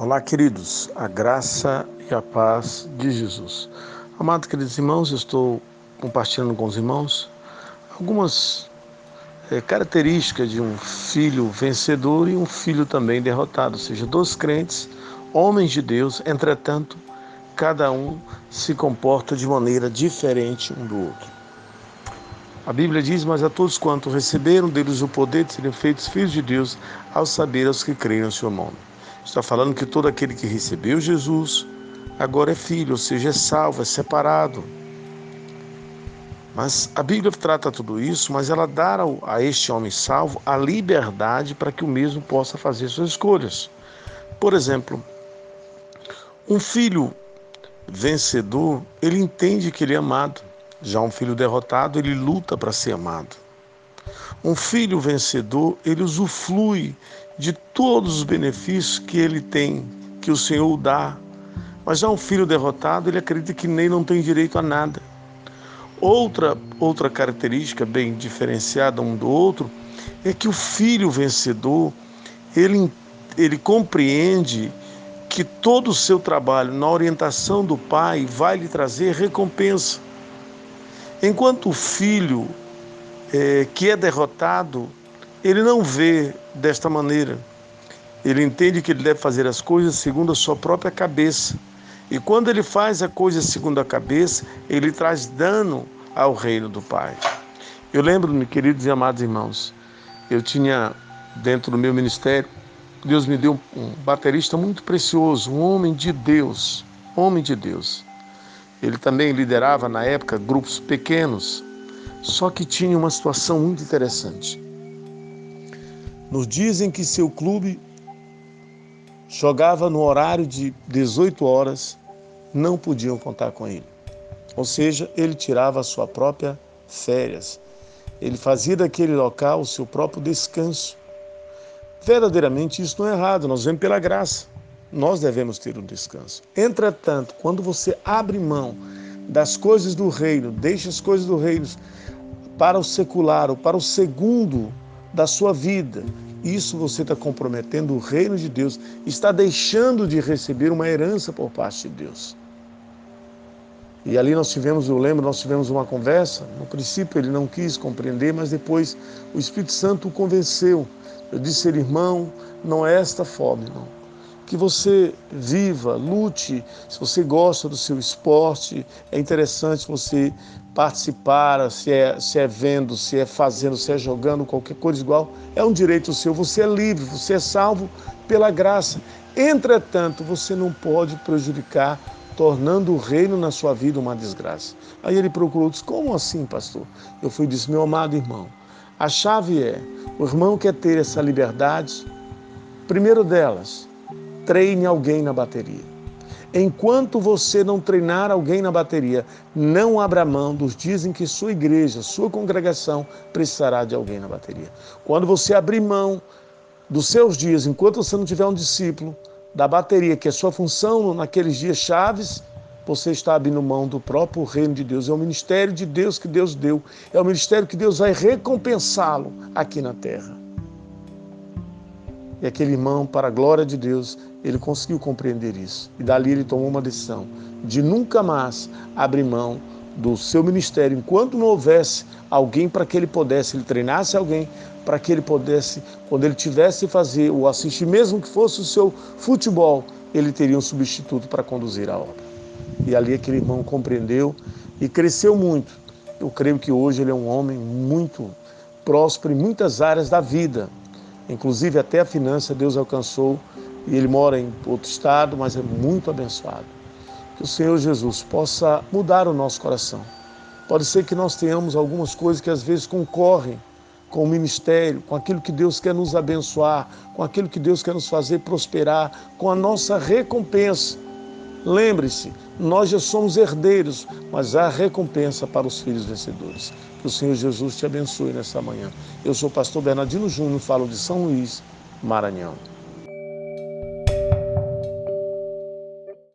Olá, queridos, a graça e a paz de Jesus. Amados queridos irmãos, estou compartilhando com os irmãos algumas é, características de um filho vencedor e um filho também derrotado, ou seja, dois crentes, homens de Deus, entretanto, cada um se comporta de maneira diferente um do outro. A Bíblia diz: Mas a todos quanto receberam deles o poder de serem feitos filhos de Deus, ao saber aos que creem no seu nome. Está falando que todo aquele que recebeu Jesus agora é filho, ou seja, é salvo, é separado. Mas a Bíblia trata tudo isso, mas ela dá a este homem salvo a liberdade para que o mesmo possa fazer suas escolhas. Por exemplo, um filho vencedor, ele entende que ele é amado. Já um filho derrotado, ele luta para ser amado. Um filho vencedor, ele usufrui de todos os benefícios que ele tem, que o Senhor dá. Mas já um filho derrotado, ele acredita que nem não tem direito a nada. Outra, outra característica bem diferenciada um do outro é que o filho vencedor, ele, ele compreende que todo o seu trabalho na orientação do pai vai lhe trazer recompensa. Enquanto o filho é, que é derrotado, ele não vê desta maneira. Ele entende que ele deve fazer as coisas segundo a sua própria cabeça. E quando ele faz a coisa segundo a cabeça, ele traz dano ao reino do Pai. Eu lembro-me, queridos e amados irmãos, eu tinha dentro do meu ministério, Deus me deu um baterista muito precioso, um homem de Deus, homem de Deus. Ele também liderava na época grupos pequenos, só que tinha uma situação muito interessante. Nos dias em que seu clube jogava no horário de 18 horas, não podiam contar com ele. Ou seja, ele tirava a sua própria férias. Ele fazia daquele local o seu próprio descanso. Verdadeiramente isso não é errado, nós vemos pela graça. Nós devemos ter um descanso. Entretanto, quando você abre mão das coisas do reino, deixa as coisas do reino para o secular ou para o segundo da sua vida. Isso você está comprometendo o reino de Deus, está deixando de receber uma herança por parte de Deus. E ali nós tivemos, eu lembro, nós tivemos uma conversa. No princípio ele não quis compreender, mas depois o Espírito Santo o convenceu. Eu disse, irmão, não é esta fome, não que você viva, lute. Se você gosta do seu esporte, é interessante você participar, se é, se é vendo, se é fazendo, se é jogando, qualquer coisa igual, é um direito seu. Você é livre, você é salvo pela graça. Entretanto, você não pode prejudicar, tornando o reino na sua vida uma desgraça. Aí ele procurou, disse: Como assim, pastor? Eu fui e disse: Meu amado irmão, a chave é: o irmão quer ter essa liberdade. Primeiro delas, treine alguém na bateria. Enquanto você não treinar alguém na bateria, não abra mão dos dias em que sua igreja, sua congregação precisará de alguém na bateria. Quando você abrir mão dos seus dias, enquanto você não tiver um discípulo da bateria, que é sua função naqueles dias chaves, você está abrindo mão do próprio reino de Deus. É o ministério de Deus que Deus deu. É o ministério que Deus vai recompensá-lo aqui na terra. E aquele irmão, para a glória de Deus, ele conseguiu compreender isso. E dali ele tomou uma decisão de nunca mais abrir mão do seu ministério enquanto não houvesse alguém para que ele pudesse, ele treinasse alguém para que ele pudesse, quando ele tivesse fazer ou assistir, mesmo que fosse o seu futebol, ele teria um substituto para conduzir a obra. E ali aquele irmão compreendeu e cresceu muito. Eu creio que hoje ele é um homem muito próspero em muitas áreas da vida, Inclusive até a finança Deus alcançou e ele mora em outro estado, mas é muito abençoado. Que o Senhor Jesus possa mudar o nosso coração. Pode ser que nós tenhamos algumas coisas que às vezes concorrem com o ministério, com aquilo que Deus quer nos abençoar, com aquilo que Deus quer nos fazer prosperar, com a nossa recompensa. Lembre-se, nós já somos herdeiros, mas há recompensa para os filhos vencedores. Que o Senhor Jesus te abençoe nessa manhã. Eu sou o pastor Bernardino Júnior, falo de São Luís, Maranhão.